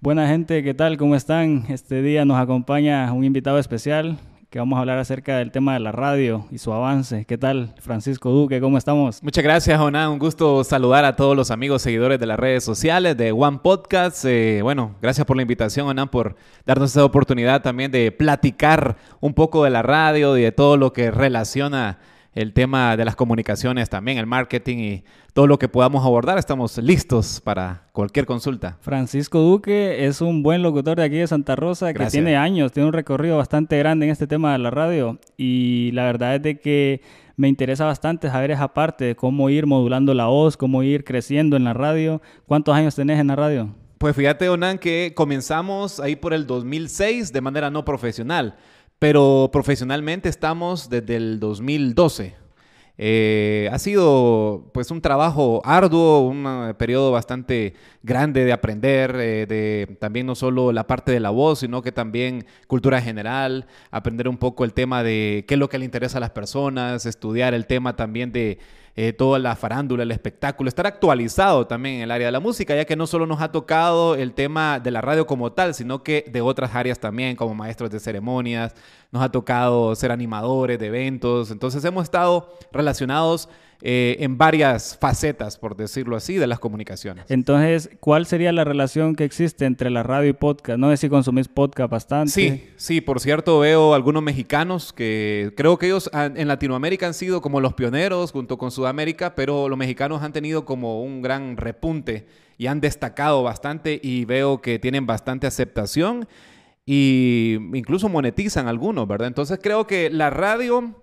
Buena gente, ¿qué tal? ¿Cómo están? Este día nos acompaña un invitado especial que vamos a hablar acerca del tema de la radio y su avance. ¿Qué tal, Francisco Duque? ¿Cómo estamos? Muchas gracias, Joná. Un gusto saludar a todos los amigos seguidores de las redes sociales de One Podcast. Eh, bueno, gracias por la invitación, Joná, por darnos esta oportunidad también de platicar un poco de la radio y de todo lo que relaciona el tema de las comunicaciones también, el marketing y todo lo que podamos abordar. Estamos listos para cualquier consulta. Francisco Duque es un buen locutor de aquí de Santa Rosa que tiene años, tiene un recorrido bastante grande en este tema de la radio y la verdad es de que me interesa bastante saber esa parte de cómo ir modulando la voz, cómo ir creciendo en la radio. ¿Cuántos años tenés en la radio? Pues fíjate, Onan, que comenzamos ahí por el 2006 de manera no profesional pero profesionalmente estamos desde el 2012. Eh, ha sido pues un trabajo arduo, un eh, periodo bastante grande de aprender, eh, de también no solo la parte de la voz, sino que también cultura general, aprender un poco el tema de qué es lo que le interesa a las personas, estudiar el tema también de eh, toda la farándula, el espectáculo, estar actualizado también en el área de la música, ya que no solo nos ha tocado el tema de la radio como tal, sino que de otras áreas también, como maestros de ceremonias, nos ha tocado ser animadores de eventos, entonces hemos estado relacionados eh, en varias facetas, por decirlo así, de las comunicaciones. Entonces, ¿cuál sería la relación que existe entre la radio y podcast? No sé si consumís podcast bastante. Sí, sí, por cierto, veo algunos mexicanos que creo que ellos en Latinoamérica han sido como los pioneros junto con Sudamérica, pero los mexicanos han tenido como un gran repunte y han destacado bastante y veo que tienen bastante aceptación y incluso monetizan algunos, ¿verdad? Entonces creo que la radio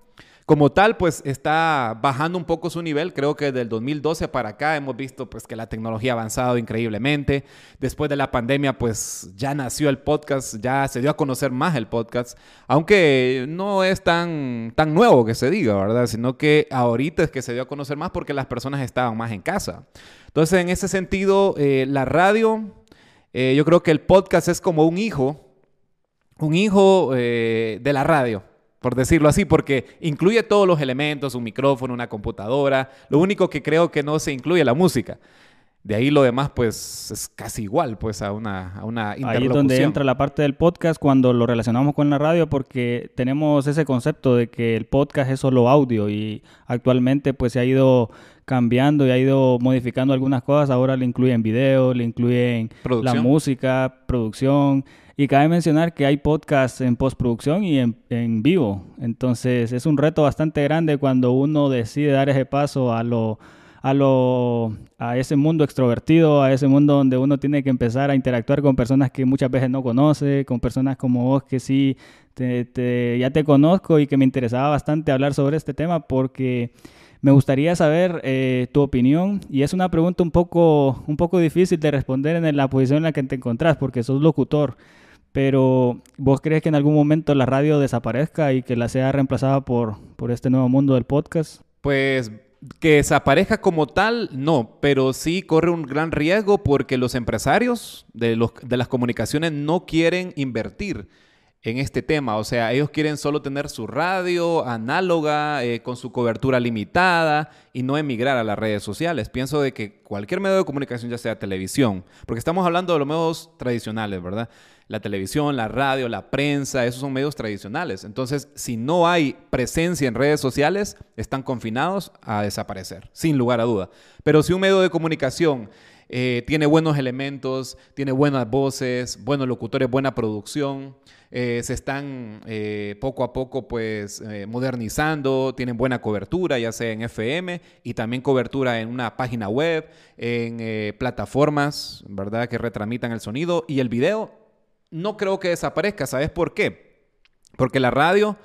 como tal, pues está bajando un poco su nivel. Creo que desde el 2012 para acá hemos visto pues que la tecnología ha avanzado increíblemente. Después de la pandemia, pues ya nació el podcast, ya se dio a conocer más el podcast, aunque no es tan, tan nuevo que se diga, ¿verdad? Sino que ahorita es que se dio a conocer más porque las personas estaban más en casa. Entonces, en ese sentido, eh, la radio, eh, yo creo que el podcast es como un hijo, un hijo eh, de la radio por decirlo así, porque incluye todos los elementos, un micrófono, una computadora. Lo único que creo que no se incluye la música. De ahí lo demás, pues, es casi igual, pues, a una, a una interlocución. Ahí es donde entra la parte del podcast cuando lo relacionamos con la radio, porque tenemos ese concepto de que el podcast es solo audio y actualmente, pues, se ha ido cambiando y ha ido modificando algunas cosas. Ahora le incluyen video, le incluyen la música, producción. Y cabe mencionar que hay podcasts en postproducción y en, en, vivo. Entonces es un reto bastante grande cuando uno decide dar ese paso a lo, a lo, a ese mundo extrovertido, a ese mundo donde uno tiene que empezar a interactuar con personas que muchas veces no conoce, con personas como vos que sí te, ya te conozco y que me interesaba bastante hablar sobre este tema porque me gustaría saber eh, tu opinión y es una pregunta un poco, un poco difícil de responder en la posición en la que te encontrás porque sos locutor. Pero ¿vos crees que en algún momento la radio desaparezca y que la sea reemplazada por, por este nuevo mundo del podcast? Pues que desaparezca como tal, no, pero sí corre un gran riesgo porque los empresarios de, los, de las comunicaciones no quieren invertir en este tema. O sea, ellos quieren solo tener su radio análoga, eh, con su cobertura limitada y no emigrar a las redes sociales. Pienso de que cualquier medio de comunicación, ya sea televisión, porque estamos hablando de los medios tradicionales, ¿verdad? La televisión, la radio, la prensa, esos son medios tradicionales. Entonces, si no hay presencia en redes sociales, están confinados a desaparecer, sin lugar a duda. Pero si un medio de comunicación eh, tiene buenos elementos, tiene buenas voces, buenos locutores, buena producción, eh, se están eh, poco a poco pues modernizando, tienen buena cobertura, ya sea en FM y también cobertura en una página web, en plataformas, ¿verdad? Que retramitan el sonido y el video no creo que desaparezca. ¿Sabes por qué? Porque la radio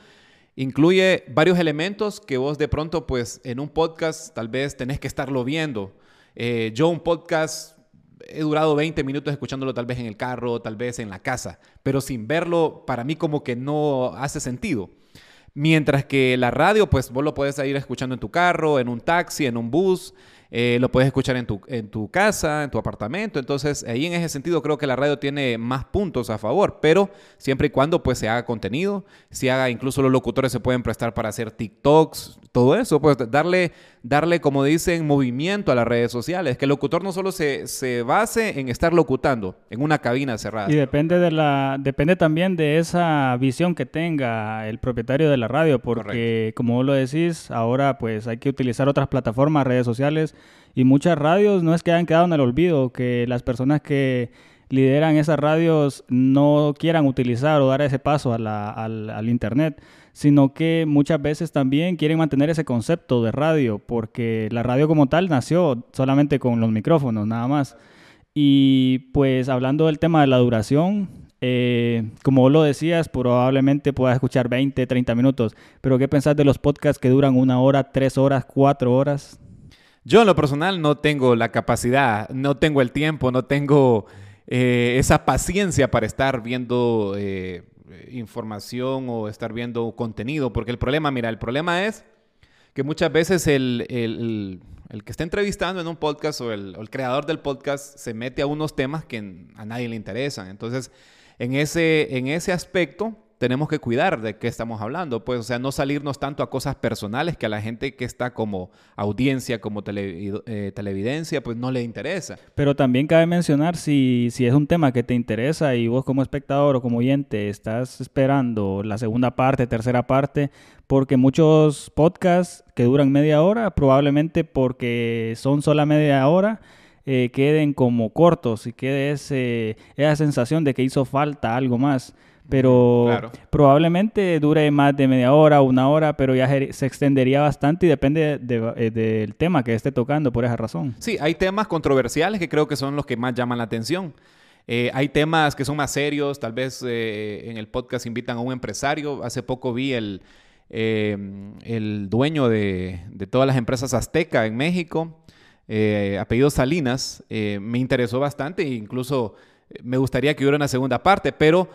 incluye varios elementos que vos de pronto, pues en un podcast tal vez tenés que estarlo viendo. Eh, yo un podcast he durado 20 minutos escuchándolo tal vez en el carro, tal vez en la casa, pero sin verlo para mí como que no hace sentido. Mientras que la radio, pues vos lo puedes ir escuchando en tu carro, en un taxi, en un bus, eh, lo puedes escuchar en tu, en tu casa, en tu apartamento. Entonces, ahí en ese sentido creo que la radio tiene más puntos a favor, pero siempre y cuando pues se haga contenido, si haga, incluso los locutores se pueden prestar para hacer TikToks, todo eso, pues darle, darle, como dicen, movimiento a las redes sociales, que el locutor no solo se, se base en estar locutando en una cabina cerrada. Y depende, de la, depende también de esa visión que tenga el propietario de la radio, porque como vos lo decís, ahora pues hay que utilizar otras plataformas, redes sociales, y muchas radios no es que hayan quedado en el olvido, que las personas que lideran esas radios no quieran utilizar o dar ese paso al, al, Internet, sino que muchas veces también quieren mantener ese concepto de radio, porque la radio como tal nació solamente con los micrófonos, nada más. Y pues hablando del tema de la duración, eh, como vos lo decías, probablemente puedas escuchar 20, 30 minutos, pero ¿qué pensás de los podcasts que duran una hora, tres horas, cuatro horas? Yo en lo personal no tengo la capacidad, no tengo el tiempo, no tengo eh, esa paciencia para estar viendo eh, información o estar viendo contenido, porque el problema, mira, el problema es que muchas veces el, que está entrevistando en un podcast o el, creador del podcast se mete a unos temas que a nadie le interesan. Entonces, en ese, en ese aspecto, tenemos que cuidar de qué estamos hablando, pues, o sea, no salirnos tanto a cosas personales que a la gente que está como audiencia, como eh, televidencia, pues no le interesa. Pero también cabe mencionar si, si es un tema que te interesa y vos como espectador o como oyente estás esperando la segunda parte, tercera parte, porque muchos podcasts que duran media hora, probablemente porque son sola media hora, eh, queden como cortos y quede ese, esa sensación de que hizo falta algo más pero probablemente dure más de media hora, una hora, pero ya se extendería bastante y depende eh, del tema que esté tocando por esa razón. Sí, hay temas controversiales que creo que son los que más llaman la atención. Eh, hay temas que son más serios, tal vez eh, en el podcast invitan a un empresario. Hace poco vi el, el dueño de, de, todas las empresas Azteca en México, apellido Salinas, me interesó bastante e incluso me gustaría que hubiera una segunda parte, pero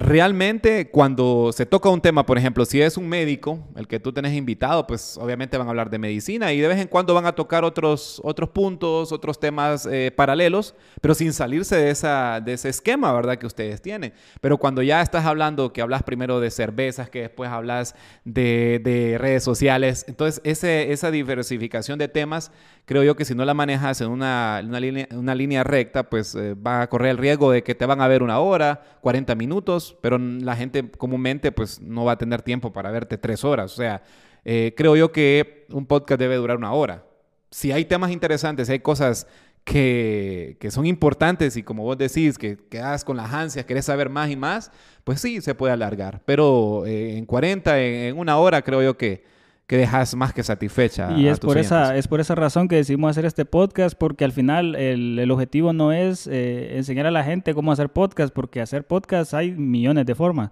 Realmente, cuando se toca un tema, por ejemplo, si es un médico, el que tú tenés invitado, pues obviamente van a hablar de medicina y de vez en cuando van a tocar otros, otros puntos, otros temas eh, paralelos, pero sin salirse de, de ese esquema, ¿verdad? Que ustedes tienen. Pero cuando ya estás hablando, que hablas primero de cervezas, que después hablas de, de redes sociales, entonces esa diversificación de temas, creo yo que si no la manejas en una, una, línea, una línea recta, pues eh, a correr el riesgo de que te van a ver una hora, 40 minutos pero la gente comúnmente pues no va a tener tiempo para verte tres horas. O sea, eh, creo yo que un podcast debe durar una hora. Si hay temas interesantes, hay cosas que, que, son importantes y como vos decís, que quedas con las ansias, querés saber más y más, pues sí, se puede alargar. Pero eh, en 40, en, una hora, creo yo que, que dejas más que satisfecha. Y es, por esa, es por esa razón que decidimos hacer este podcast, porque al final el, el objetivo no es eh, enseñar a la gente cómo hacer podcast, porque hacer podcast hay millones de formas.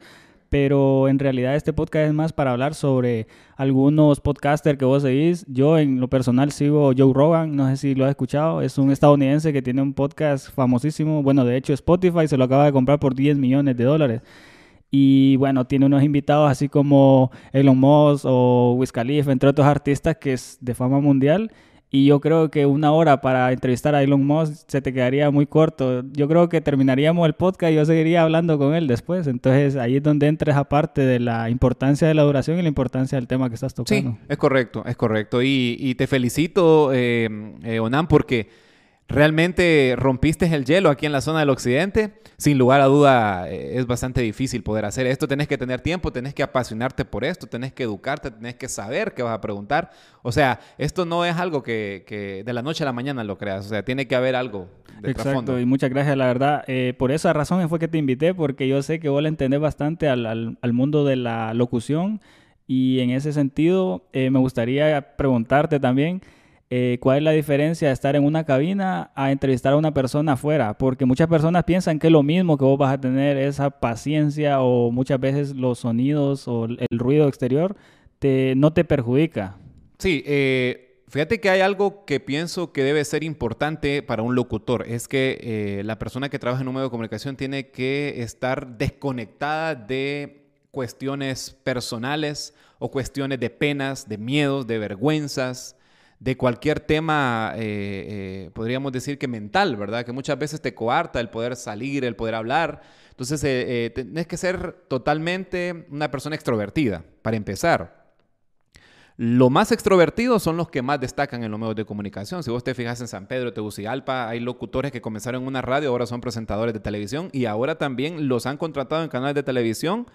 Pero en realidad este podcast es más para hablar sobre algunos podcasters que vos seguís. Yo en lo personal sigo Joe Rogan, no sé si lo has escuchado. Es un estadounidense que tiene un podcast famosísimo. Bueno, de hecho Spotify se lo acaba de comprar por 10 millones de dólares. Y bueno, tiene unos invitados así como Elon Musk o Wiz Khalifa, entre otros artistas que es de fama mundial. Y yo creo que una hora para entrevistar a Elon Musk se te quedaría muy corto. Yo creo que terminaríamos el podcast y yo seguiría hablando con él después. Entonces ahí es donde entra esa parte de la importancia de la duración y la importancia del tema que estás tocando. Sí, es correcto, es correcto. Y, te felicito, eh, eh, Onan, porque realmente rompiste el hielo aquí en la zona del occidente. Sin lugar a duda eh, es bastante difícil poder hacer esto. Tenés que tener tiempo, tenés que apasionarte por esto, tenés que educarte, tenés que saber qué vas a preguntar. O sea, esto no es algo que, de la noche a la mañana lo creas. O sea, tiene que haber algo de Exacto, y muchas gracias, la verdad. Eh, por esa razón fue que te invité, porque yo sé que vos le entendés bastante al, mundo de la locución. Y en ese sentido, eh, me gustaría preguntarte también eh, cuál es la diferencia de estar en una cabina a entrevistar a una persona afuera, porque muchas personas piensan que es lo mismo que vos vas a tener esa paciencia o muchas veces los sonidos o el ruido exterior te, no te perjudica. Sí, eh, fíjate que hay algo que pienso que debe ser importante para un locutor, es que eh, la persona que trabaja en un medio de comunicación tiene que estar desconectada de cuestiones personales o cuestiones de penas, de miedos, de vergüenzas, de cualquier tema, eh, eh, podríamos decir que mental, ¿verdad? Que muchas veces te coarta el poder salir, el poder hablar. Entonces, eh, tenés que ser totalmente una persona extrovertida, para empezar. Lo más extrovertidos son los que más destacan en los medios de comunicación. Si vos te fijas en San Pedro, Tegucigalpa, hay locutores que comenzaron en una radio, ahora son presentadores de televisión y ahora también los han contratado en canales de televisión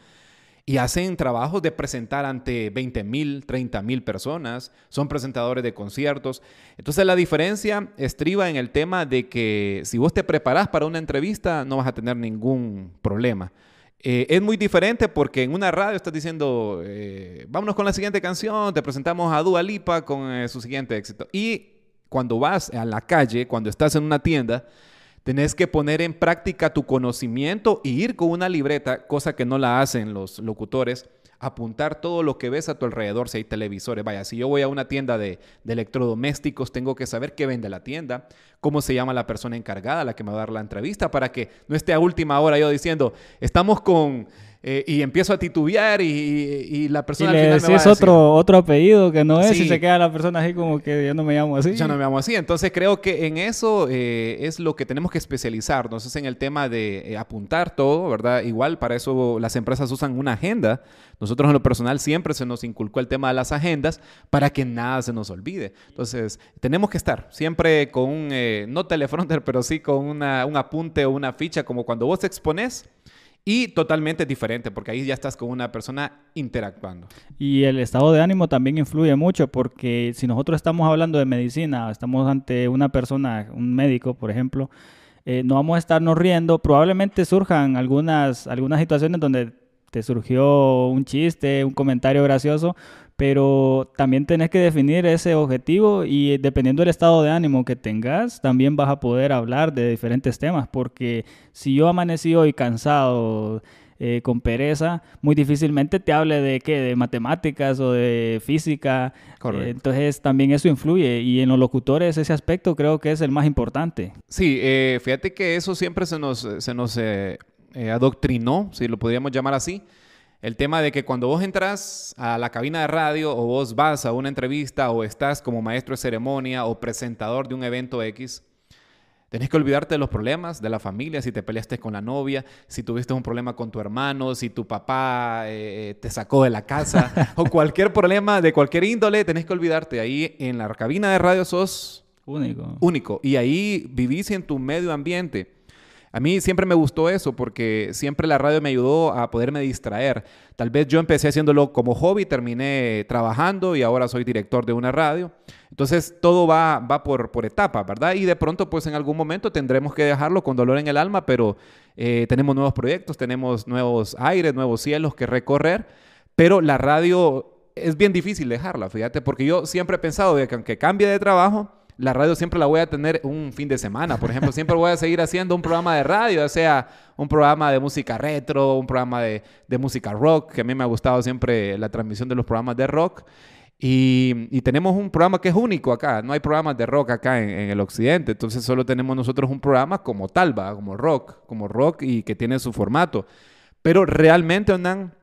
y hacen trabajos de presentar ante 20 mil, 30 mil personas, son presentadores de conciertos. Entonces la diferencia estriba en el tema de que si vos te preparás para una entrevista no vas a tener ningún problema. Eh, es muy diferente porque en una radio estás diciendo, eh, vámonos con la siguiente canción, te presentamos a Dua Lipa con eh, su siguiente éxito. Y cuando vas a la calle, cuando estás en una tienda, tenés que poner en práctica tu conocimiento y ir con una libreta, cosa que no la hacen los locutores apuntar todo lo que ves a tu alrededor, si hay televisores. Vaya, si yo voy a una tienda de, electrodomésticos, tengo que saber qué vende la tienda, cómo se llama la persona encargada, la que me va a dar la entrevista, para que no esté a última hora yo diciendo, estamos con eh, y empiezo a titubear y, la persona y le al final otro, otro apellido que no es y se queda la persona así como que yo no me llamo así. Yo no me llamo así. Entonces creo que en eso eh, es lo que tenemos que especializarnos, es en el tema de eh, apuntar todo, ¿verdad? Igual para eso las empresas usan una agenda. Nosotros en lo personal siempre se nos inculcó el tema de las agendas para que nada se nos olvide. Entonces tenemos que estar siempre con un, no teleprompter, pero sí con una, un apunte o una ficha, como cuando vos te expones y totalmente diferente, porque ahí ya estás con una persona interactuando. Y el estado de ánimo también influye mucho, porque si nosotros estamos hablando de medicina, estamos ante una persona, un médico, por ejemplo, eh, no vamos a estarnos riendo, probablemente surjan algunas, algunas situaciones donde te surgió un chiste, un comentario gracioso, pero también tenés que definir ese objetivo y dependiendo del estado de ánimo que tengas, también vas a poder hablar de diferentes temas, porque si yo amanecí hoy cansado, eh, con pereza, muy difícilmente te hable de qué, de matemáticas o de física. Eh, entonces también eso influye y en los locutores ese aspecto creo que es el más importante. Sí, eh, fíjate que eso siempre se nos, se nos adoctrinó, si lo podríamos llamar así el tema de que cuando vos entras a la cabina de radio o vos vas a una entrevista o estás como maestro de ceremonia o presentador de un evento X, tenés que olvidarte de los problemas de la familia, si te peleaste con la novia, si tuviste un problema con tu hermano, si tu papá eh, te sacó de la casa o cualquier problema de cualquier índole, tenés que olvidarte. Ahí en la cabina de radio sos único. Único. Y ahí vivís en tu medio ambiente. A mí siempre me gustó eso porque siempre la radio me ayudó a poderme distraer. Tal vez yo empecé haciéndolo como hobby, terminé trabajando y ahora soy director de una radio. Entonces todo va, va por, por etapas, ¿verdad? Y de pronto pues en algún momento tendremos que dejarlo con dolor en el alma, pero eh, tenemos nuevos proyectos, tenemos nuevos aires, nuevos cielos que recorrer, pero la radio es bien difícil dejarla, fíjate, porque yo siempre he pensado que aunque cambie de trabajo, la radio siempre la voy a tener un fin de semana. Por ejemplo, siempre voy a seguir haciendo un programa de radio, sea un programa de música retro, un programa de, música rock, que a mí me ha gustado siempre la transmisión de los programas de rock. Y, tenemos un programa que es único acá. No hay programas de rock acá en, el occidente. Entonces solo tenemos nosotros un programa como tal, ¿va? como rock, como rock y que tiene su formato. Pero realmente, andan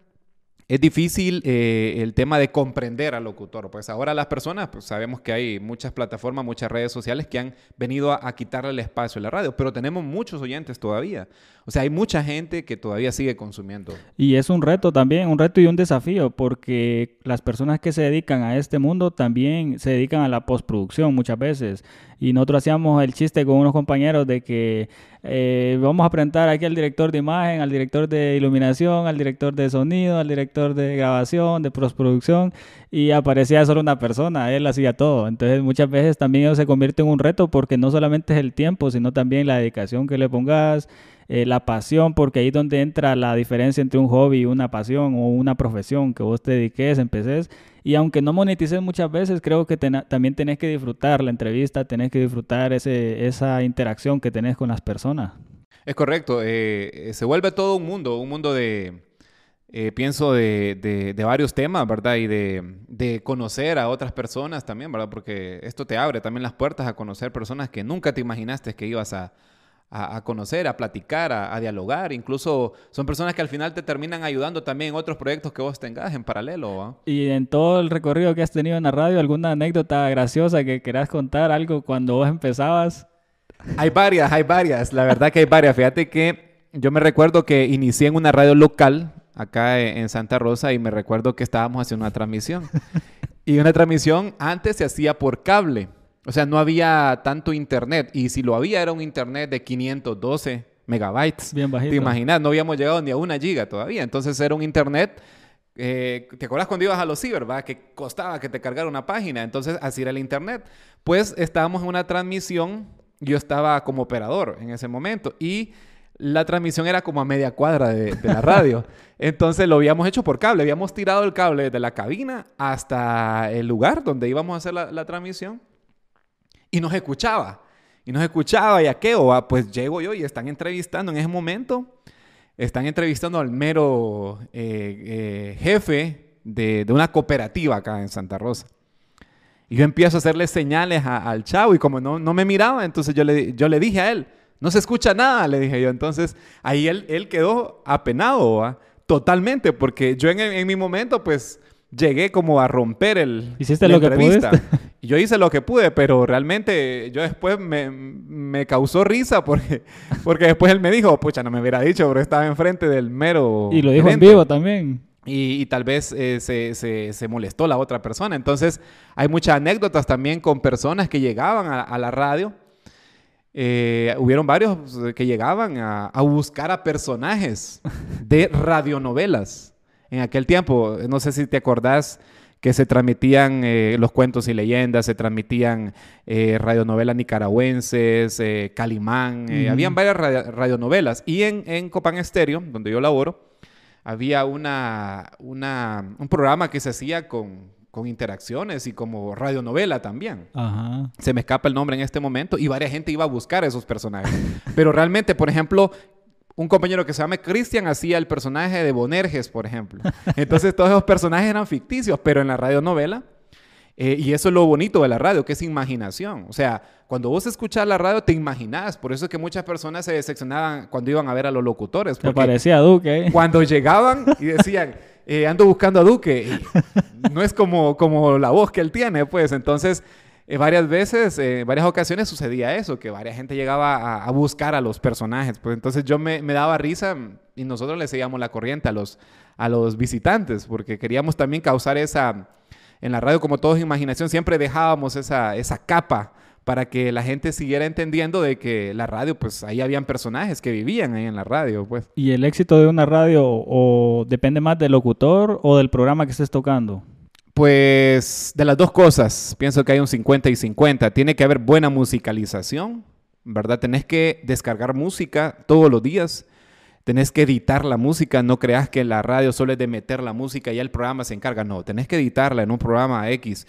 es difícil eh, el tema de comprender al locutor. Pues ahora las personas, pues sabemos que hay muchas plataformas, muchas redes sociales que han venido a, quitarle el espacio a la radio, pero tenemos muchos oyentes todavía. O sea, hay mucha gente que todavía sigue consumiendo. Y es un reto también, un reto y un desafío, porque las personas que se dedican a este mundo también se dedican a la postproducción muchas veces. Y nosotros hacíamos el chiste con unos compañeros de que eh, vamos a presentar aquí al director de imagen, al director de iluminación, al director de sonido, al director de grabación, de postproducción, y aparecía solo una persona, él hacía todo. Entonces muchas veces también eso se convierte en un reto porque no solamente es el tiempo, sino también la dedicación que le pongas, eh, la pasión, porque ahí es donde entra la diferencia entre un hobby y una pasión o una profesión que vos te dediques, empeces. Y aunque no monetices muchas veces, creo que también tenés que disfrutar la entrevista, tenés que disfrutar ese, esa interacción que tenés con las personas. Es correcto, eh, eh, se vuelve todo un mundo, un mundo de, pienso, de, de, varios temas, ¿verdad? Y de, de, conocer a otras personas también, ¿verdad? Porque esto te abre también las puertas a conocer personas que nunca te imaginaste que ibas a, a, conocer, a platicar, a, dialogar. Incluso son personas que al final te terminan ayudando también en otros proyectos que vos tengas en paralelo. Y en todo el recorrido que has tenido en la radio, ¿alguna anécdota graciosa que quieras contar? ¿Algo cuando vos empezabas? Hay varias, hay varias. La verdad que hay varias. Fíjate que yo me recuerdo que inicié en una radio local acá en Santa Rosa y me recuerdo que estábamos haciendo una transmisión. y una transmisión antes se hacía por cable. O sea, no había tanto internet. Y si lo había, era un internet de 512 megabytes. Bien bajito. Te imaginas, no habíamos llegado ni a una giga todavía. Entonces era un internet. Eh, ¿Te acuerdas cuando ibas a los ciber, va? Que costaba que te cargara una página. Entonces, así era el internet. Pues estábamos en una transmisión. Yo estaba como operador en ese momento. Y la transmisión era como a media cuadra de, la radio. Entonces lo habíamos hecho por cable. Habíamos tirado el cable de la cabina hasta el lugar donde íbamos a hacer la transmisión y nos escuchaba. Y nos escuchaba, y a qué, o pues llego yo y están entrevistando en ese momento, están entrevistando al mero eh, eh, jefe de, una cooperativa acá en Santa Rosa. Y yo empiezo a hacerle señales al chavo y como no, no me miraba, entonces yo le, yo le dije a él, no se escucha nada, le dije yo. Entonces ahí él, él quedó apenado, totalmente, porque yo en, en mi momento pues llegué como a romper el Hiciste lo que pudiste. Yo hice lo que pude, pero realmente yo después me, me, causó risa porque, porque después él me dijo, pucha, no me hubiera dicho, pero estaba enfrente del mero. Y lo dijo en vivo también. Y, tal vez eh, se, se, se, molestó la otra persona. Entonces, hay muchas anécdotas también con personas que llegaban a, la radio. Eh, hubieron varios que llegaban a, a buscar a personajes de radionovelas en aquel tiempo. No sé si te acordás que se transmitían eh, los cuentos y leyendas, se transmitían eh, radionovelas nicaragüenses, eh, Calimán, habían varias radionovelas. Y en, en Copán Estéreo, donde yo laboro, había una, una, un programa que se hacía con, con interacciones y como radionovela también. Se me escapa el nombre en este momento y varias gente iba a buscar esos personajes. Pero realmente, por ejemplo, un compañero que se llama Christian hacía el personaje de Bonerges, por ejemplo. Entonces todos esos personajes eran ficticios, pero en la radionovela, eh, y eso es lo bonito de la radio, que es imaginación. O sea, cuando vos escuchás la radio te imaginás. Por eso es que muchas personas se decepcionaban cuando iban a ver a los locutores. Te parecía a Duque. ¿eh? Cuando llegaban y decían, eh, ando buscando a Duque, no es como, como la voz que él tiene, pues. Entonces eh, varias veces, en varias ocasiones sucedía eso, que varias gente llegaba a, buscar a los personajes. Pues entonces yo me, daba risa y nosotros le seguíamos la corriente a los, a los visitantes, porque queríamos también causar esa, en la radio como todos imaginación, siempre dejábamos esa, esa capa para que la gente siguiera entendiendo de que la radio, pues ahí habían personajes que vivían ahí en la radio, pues. ¿Y el éxito de una radio o depende más del locutor o del programa que estés tocando? Pues de las dos cosas, pienso que hay un 50 y 50. Tiene que haber buena musicalización, ¿verdad? Tenés que descargar música todos los días. Tenés que editar la música, no creas que la radio solo es de meter la música y ya el programa se encarga. No, tenés que editarla en un programa X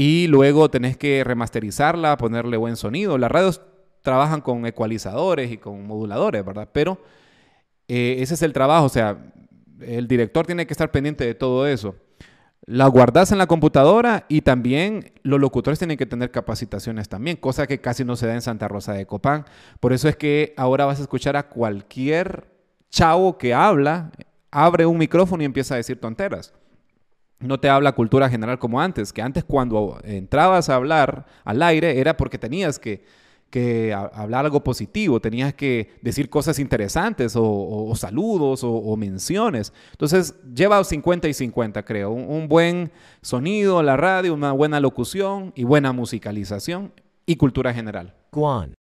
y luego tenés que remasterizarla, ponerle buen sonido. Las radios trabajan con ecualizadores y con moduladores, ¿verdad? Pero eh, ese es el trabajo, o sea, el director tiene que estar pendiente de todo eso la guardas en la computadora y también los locutores tienen que tener capacitaciones también, cosa que casi no se da en Santa Rosa de Copán. Por eso es que ahora vas a escuchar a cualquier chavo que habla, abre un micrófono y empieza a decir tonteras. No te habla cultura general como antes, que antes cuando entrabas a hablar al aire era porque tenías que que hablar algo positivo, tenías que decir cosas interesantes o, saludos o, menciones. Entonces, lleva 50 y 50, creo. Un, buen sonido, la radio, una buena locución y buena musicalización y cultura general. Guan.